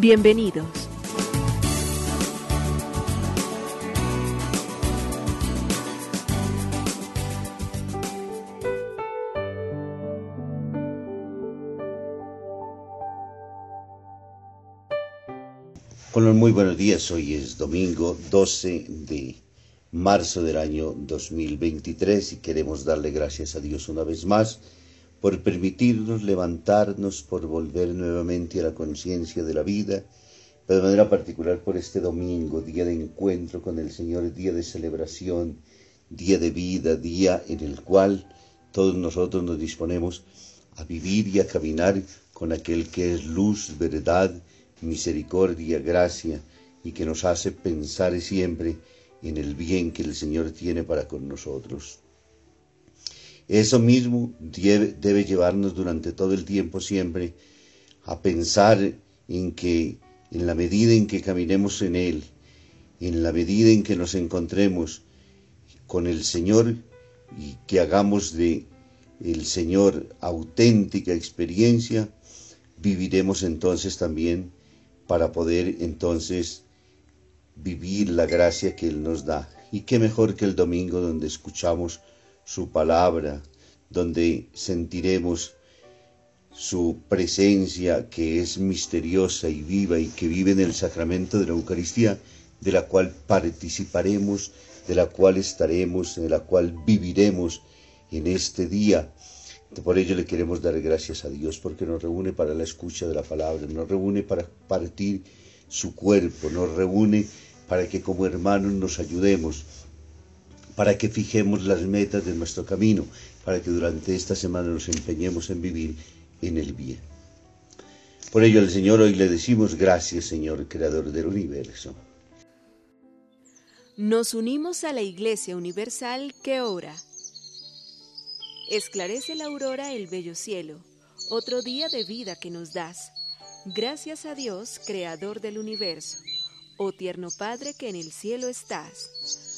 Bienvenidos. Hola, muy buenos días. Hoy es domingo 12 de marzo del año 2023 y queremos darle gracias a Dios una vez más por permitirnos levantarnos, por volver nuevamente a la conciencia de la vida, pero de manera particular por este domingo, día de encuentro con el Señor, día de celebración, día de vida, día en el cual todos nosotros nos disponemos a vivir y a caminar con aquel que es luz, verdad, misericordia, gracia y que nos hace pensar siempre en el bien que el Señor tiene para con nosotros. Eso mismo debe, llevarnos durante todo el tiempo siempre a pensar en que en la medida en que caminemos en Él, en la medida en que nos encontremos con el Señor y que hagamos de el Señor auténtica experiencia, viviremos entonces también para poder entonces vivir la gracia que Él nos da. Y qué mejor que el domingo donde escuchamos su palabra, donde sentiremos su presencia que es misteriosa y viva y que vive en el sacramento de la Eucaristía, de la cual participaremos, de la cual estaremos, de la cual viviremos en este día. Por ello le queremos dar gracias a Dios porque nos reúne para la escucha de la palabra, nos reúne para partir su cuerpo, nos reúne para que como hermanos nos ayudemos para que fijemos las metas de nuestro camino, para que durante esta semana nos empeñemos en vivir en el bien. Por ello al Señor hoy le decimos gracias Señor, Creador del universo. Nos unimos a la Iglesia Universal que ora. Esclarece la aurora el bello cielo, otro día de vida que nos das. Gracias a Dios, Creador del universo, oh tierno Padre que en el cielo estás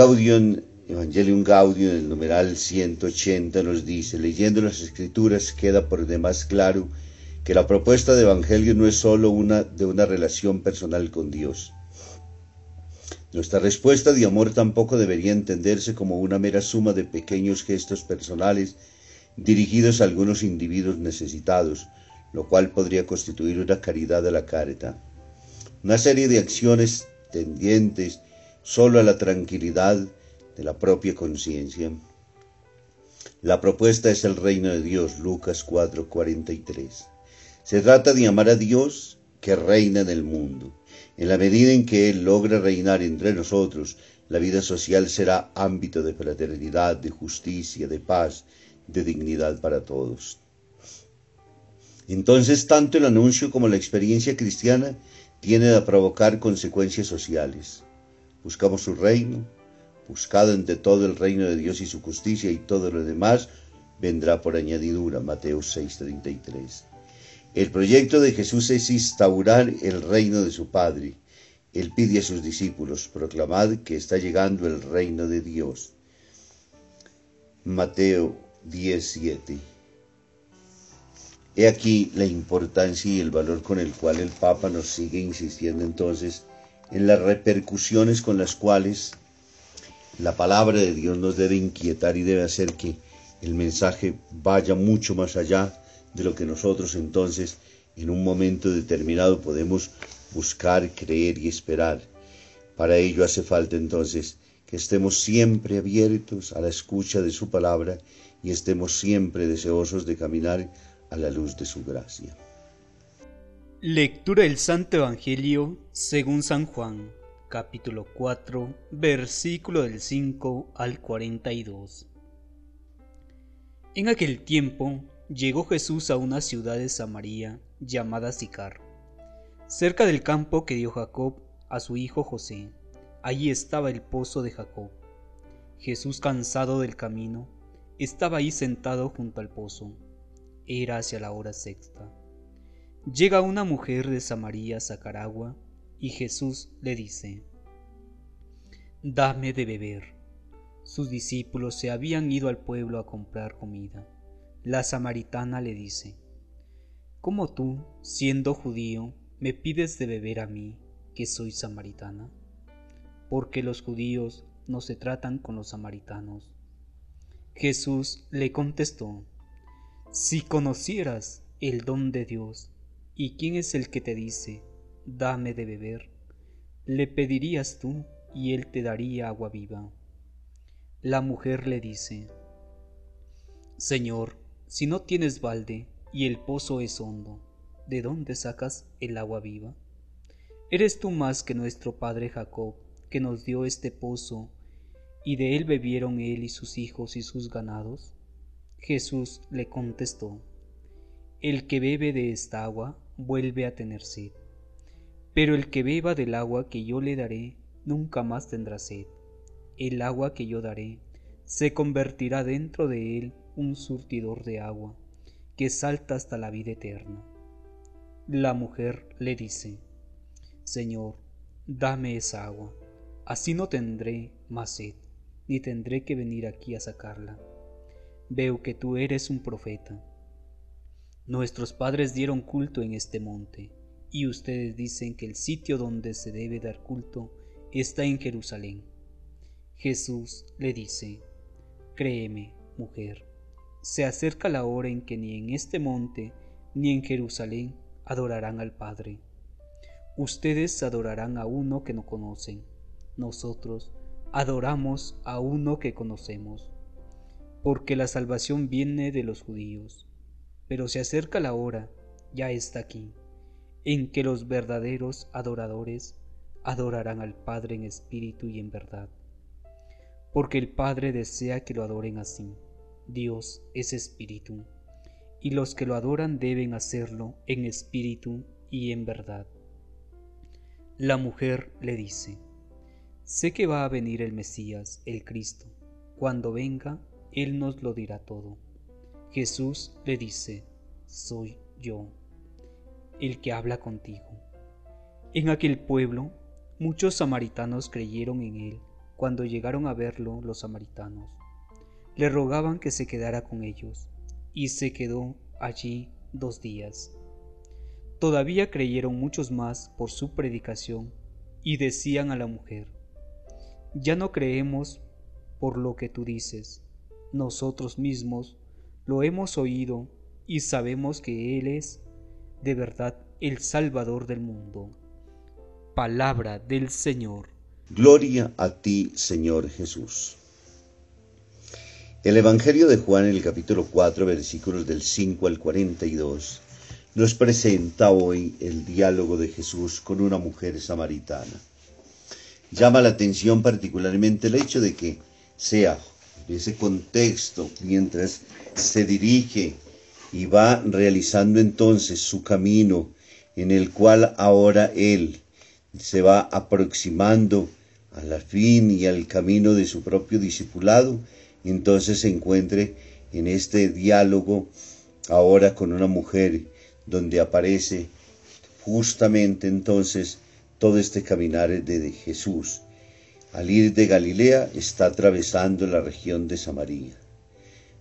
Gaudium, Evangelium Gaudium, el numeral 180 nos dice, leyendo las escrituras queda por demás claro que la propuesta de Evangelio no es sólo una de una relación personal con Dios. Nuestra respuesta de amor tampoco debería entenderse como una mera suma de pequeños gestos personales dirigidos a algunos individuos necesitados, lo cual podría constituir una caridad de la carta. Una serie de acciones tendientes solo a la tranquilidad de la propia conciencia. La propuesta es el reino de Dios, Lucas 4:43. Se trata de amar a Dios que reina en el mundo. En la medida en que Él logra reinar entre nosotros, la vida social será ámbito de fraternidad, de justicia, de paz, de dignidad para todos. Entonces, tanto el anuncio como la experiencia cristiana tienen a provocar consecuencias sociales. Buscamos su reino, buscado entre todo el reino de Dios y su justicia y todo lo demás vendrá por añadidura. Mateo 6:33. El proyecto de Jesús es instaurar el reino de su Padre. Él pide a sus discípulos, proclamad que está llegando el reino de Dios. Mateo 17. He aquí la importancia y el valor con el cual el Papa nos sigue insistiendo entonces en las repercusiones con las cuales la palabra de Dios nos debe inquietar y debe hacer que el mensaje vaya mucho más allá de lo que nosotros entonces en un momento determinado podemos buscar, creer y esperar. Para ello hace falta entonces que estemos siempre abiertos a la escucha de su palabra y estemos siempre deseosos de caminar a la luz de su gracia. Lectura del Santo Evangelio según San Juan, capítulo 4, versículo del 5 al 42. En aquel tiempo llegó Jesús a una ciudad de Samaria llamada Sicar, cerca del campo que dio Jacob a su hijo José. Allí estaba el pozo de Jacob. Jesús, cansado del camino, estaba ahí sentado junto al pozo. Era hacia la hora sexta. Llega una mujer de Samaria a sacar agua y Jesús le dice, Dame de beber. Sus discípulos se habían ido al pueblo a comprar comida. La samaritana le dice, ¿Cómo tú, siendo judío, me pides de beber a mí, que soy samaritana? Porque los judíos no se tratan con los samaritanos. Jesús le contestó, Si conocieras el don de Dios, ¿Y quién es el que te dice, dame de beber? Le pedirías tú y él te daría agua viva. La mujer le dice, Señor, si no tienes balde y el pozo es hondo, ¿de dónde sacas el agua viva? ¿Eres tú más que nuestro padre Jacob, que nos dio este pozo, y de él bebieron él y sus hijos y sus ganados? Jesús le contestó, El que bebe de esta agua vuelve a tener sed. Pero el que beba del agua que yo le daré, nunca más tendrá sed. El agua que yo daré se convertirá dentro de él un surtidor de agua, que salta hasta la vida eterna. La mujer le dice, Señor, dame esa agua, así no tendré más sed, ni tendré que venir aquí a sacarla. Veo que tú eres un profeta. Nuestros padres dieron culto en este monte, y ustedes dicen que el sitio donde se debe dar culto está en Jerusalén. Jesús le dice, Créeme, mujer, se acerca la hora en que ni en este monte ni en Jerusalén adorarán al Padre. Ustedes adorarán a uno que no conocen, nosotros adoramos a uno que conocemos, porque la salvación viene de los judíos pero se acerca la hora, ya está aquí, en que los verdaderos adoradores adorarán al Padre en espíritu y en verdad. Porque el Padre desea que lo adoren así. Dios es espíritu, y los que lo adoran deben hacerlo en espíritu y en verdad. La mujer le dice, Sé que va a venir el Mesías, el Cristo. Cuando venga, Él nos lo dirá todo. Jesús le dice, soy yo, el que habla contigo. En aquel pueblo, muchos samaritanos creyeron en él cuando llegaron a verlo los samaritanos. Le rogaban que se quedara con ellos, y se quedó allí dos días. Todavía creyeron muchos más por su predicación, y decían a la mujer, Ya no creemos por lo que tú dices, nosotros mismos lo hemos oído y sabemos que Él es de verdad el Salvador del mundo. Palabra del Señor. Gloria a ti, Señor Jesús. El Evangelio de Juan en el capítulo 4, versículos del 5 al 42, nos presenta hoy el diálogo de Jesús con una mujer samaritana. Llama la atención particularmente el hecho de que sea ese contexto, mientras se dirige y va realizando entonces su camino en el cual ahora él se va aproximando a la fin y al camino de su propio discipulado, entonces se encuentre en este diálogo ahora con una mujer donde aparece justamente entonces todo este caminar de Jesús. Al ir de Galilea está atravesando la región de Samaria.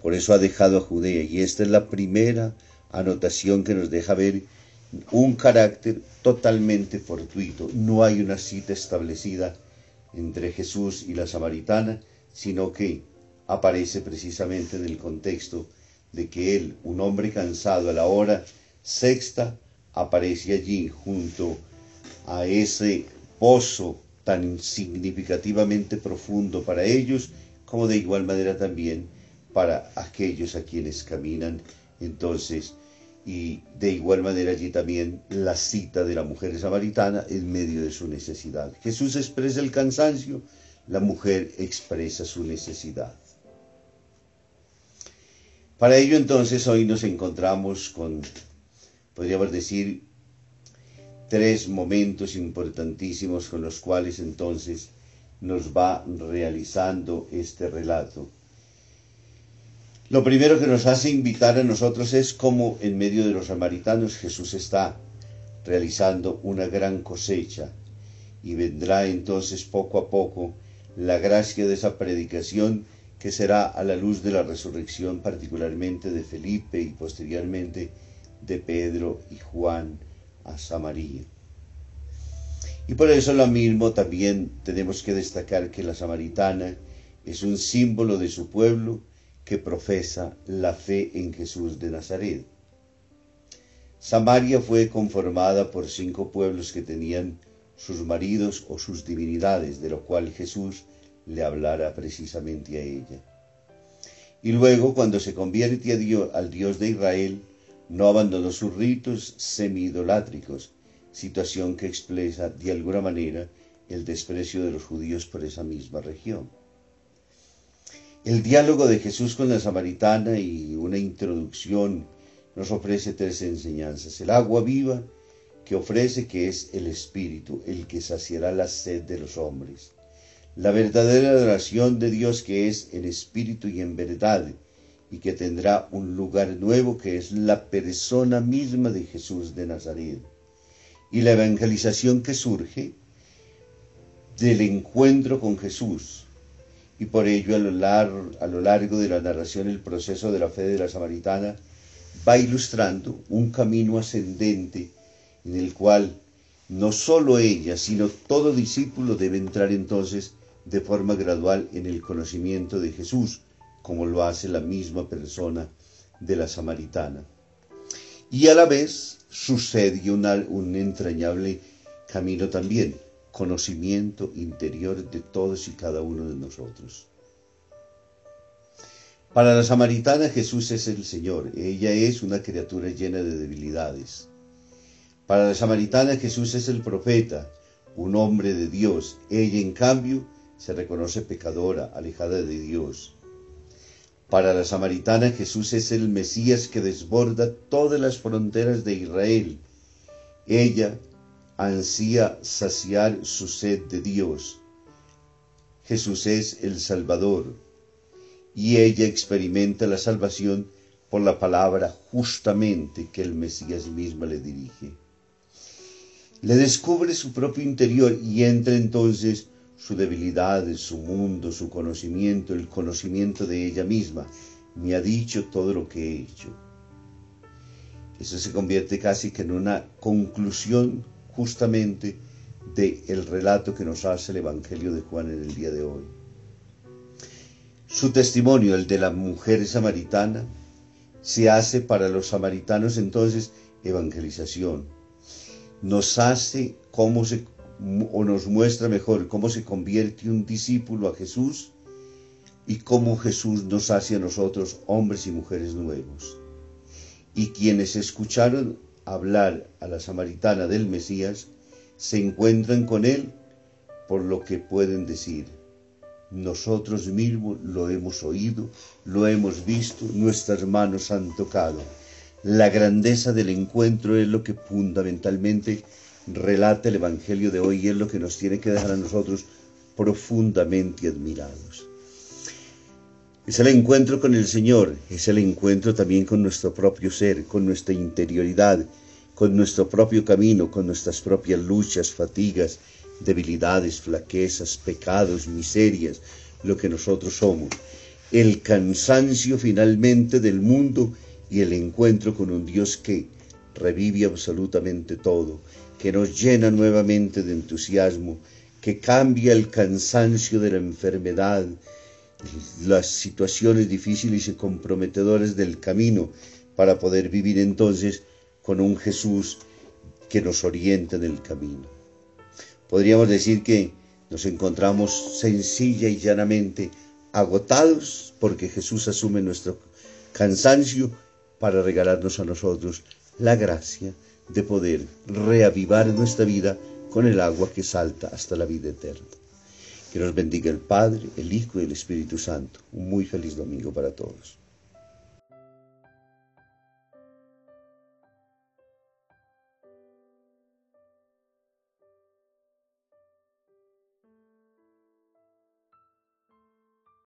Por eso ha dejado a Judea y esta es la primera anotación que nos deja ver un carácter totalmente fortuito. No hay una cita establecida entre Jesús y la samaritana, sino que aparece precisamente en el contexto de que él, un hombre cansado a la hora sexta, aparece allí junto a ese pozo tan significativamente profundo para ellos, como de igual manera también para aquellos a quienes caminan entonces y de igual manera allí también la cita de la mujer samaritana en medio de su necesidad. Jesús expresa el cansancio, la mujer expresa su necesidad. Para ello entonces hoy nos encontramos con, podríamos decir, tres momentos importantísimos con los cuales entonces nos va realizando este relato. Lo primero que nos hace invitar a nosotros es cómo en medio de los samaritanos Jesús está realizando una gran cosecha y vendrá entonces poco a poco la gracia de esa predicación que será a la luz de la resurrección particularmente de Felipe y posteriormente de Pedro y Juan a Samaria. Y por eso lo mismo también tenemos que destacar que la samaritana es un símbolo de su pueblo que profesa la fe en Jesús de Nazaret. Samaria fue conformada por cinco pueblos que tenían sus maridos o sus divinidades, de lo cual Jesús le hablara precisamente a ella. Y luego, cuando se convierte al Dios de Israel, no abandonó sus ritos semi-idolátricos, situación que expresa de alguna manera el desprecio de los judíos por esa misma región. El diálogo de Jesús con la samaritana y una introducción nos ofrece tres enseñanzas. El agua viva que ofrece que es el Espíritu, el que saciará la sed de los hombres. La verdadera adoración de Dios que es en espíritu y en verdad y que tendrá un lugar nuevo que es la persona misma de Jesús de Nazaret. Y la evangelización que surge del encuentro con Jesús, y por ello a lo, largo, a lo largo de la narración el proceso de la fe de la samaritana va ilustrando un camino ascendente en el cual no sólo ella, sino todo discípulo debe entrar entonces de forma gradual en el conocimiento de Jesús, como lo hace la misma persona de la samaritana. Y a la vez sucede un entrañable camino también, conocimiento interior de todos y cada uno de nosotros. Para la samaritana Jesús es el Señor, ella es una criatura llena de debilidades. Para la samaritana Jesús es el profeta, un hombre de Dios, ella en cambio se reconoce pecadora, alejada de Dios. Para la samaritana Jesús es el Mesías que desborda todas las fronteras de Israel. Ella ansía saciar su sed de Dios. Jesús es el Salvador y ella experimenta la salvación por la palabra justamente que el Mesías mismo le dirige. Le descubre su propio interior y entra entonces su debilidad, su mundo, su conocimiento, el conocimiento de ella misma. Me ha dicho todo lo que he hecho. Eso se convierte casi que en una conclusión justamente del el relato que nos hace el Evangelio de Juan en el día de hoy. Su testimonio, el de la mujer samaritana, se hace para los samaritanos entonces evangelización. Nos hace cómo se, o nos muestra mejor cómo se convierte un discípulo a Jesús y cómo Jesús nos hace a nosotros hombres y mujeres nuevos. Y quienes escucharon hablar a la samaritana del Mesías, se encuentran con él por lo que pueden decir. Nosotros mismos lo hemos oído, lo hemos visto, nuestras manos han tocado. La grandeza del encuentro es lo que fundamentalmente relata el Evangelio de hoy y es lo que nos tiene que dejar a nosotros profundamente admirados. Es el encuentro con el Señor, es el encuentro también con nuestro propio ser, con nuestra interioridad, con nuestro propio camino, con nuestras propias luchas, fatigas, debilidades, flaquezas, pecados, miserias, lo que nosotros somos. El cansancio finalmente del mundo y el encuentro con un Dios que revive absolutamente todo, que nos llena nuevamente de entusiasmo, que cambia el cansancio de la enfermedad, las situaciones difíciles y comprometedoras del camino, para poder vivir entonces con un Jesús que nos orienta en el camino. Podríamos decir que nos encontramos sencilla y llanamente agotados porque Jesús asume nuestro cansancio para regalarnos a nosotros la gracia de poder reavivar nuestra vida con el agua que salta hasta la vida eterna. Que nos bendiga el Padre, el Hijo y el Espíritu Santo. Un muy feliz domingo para todos.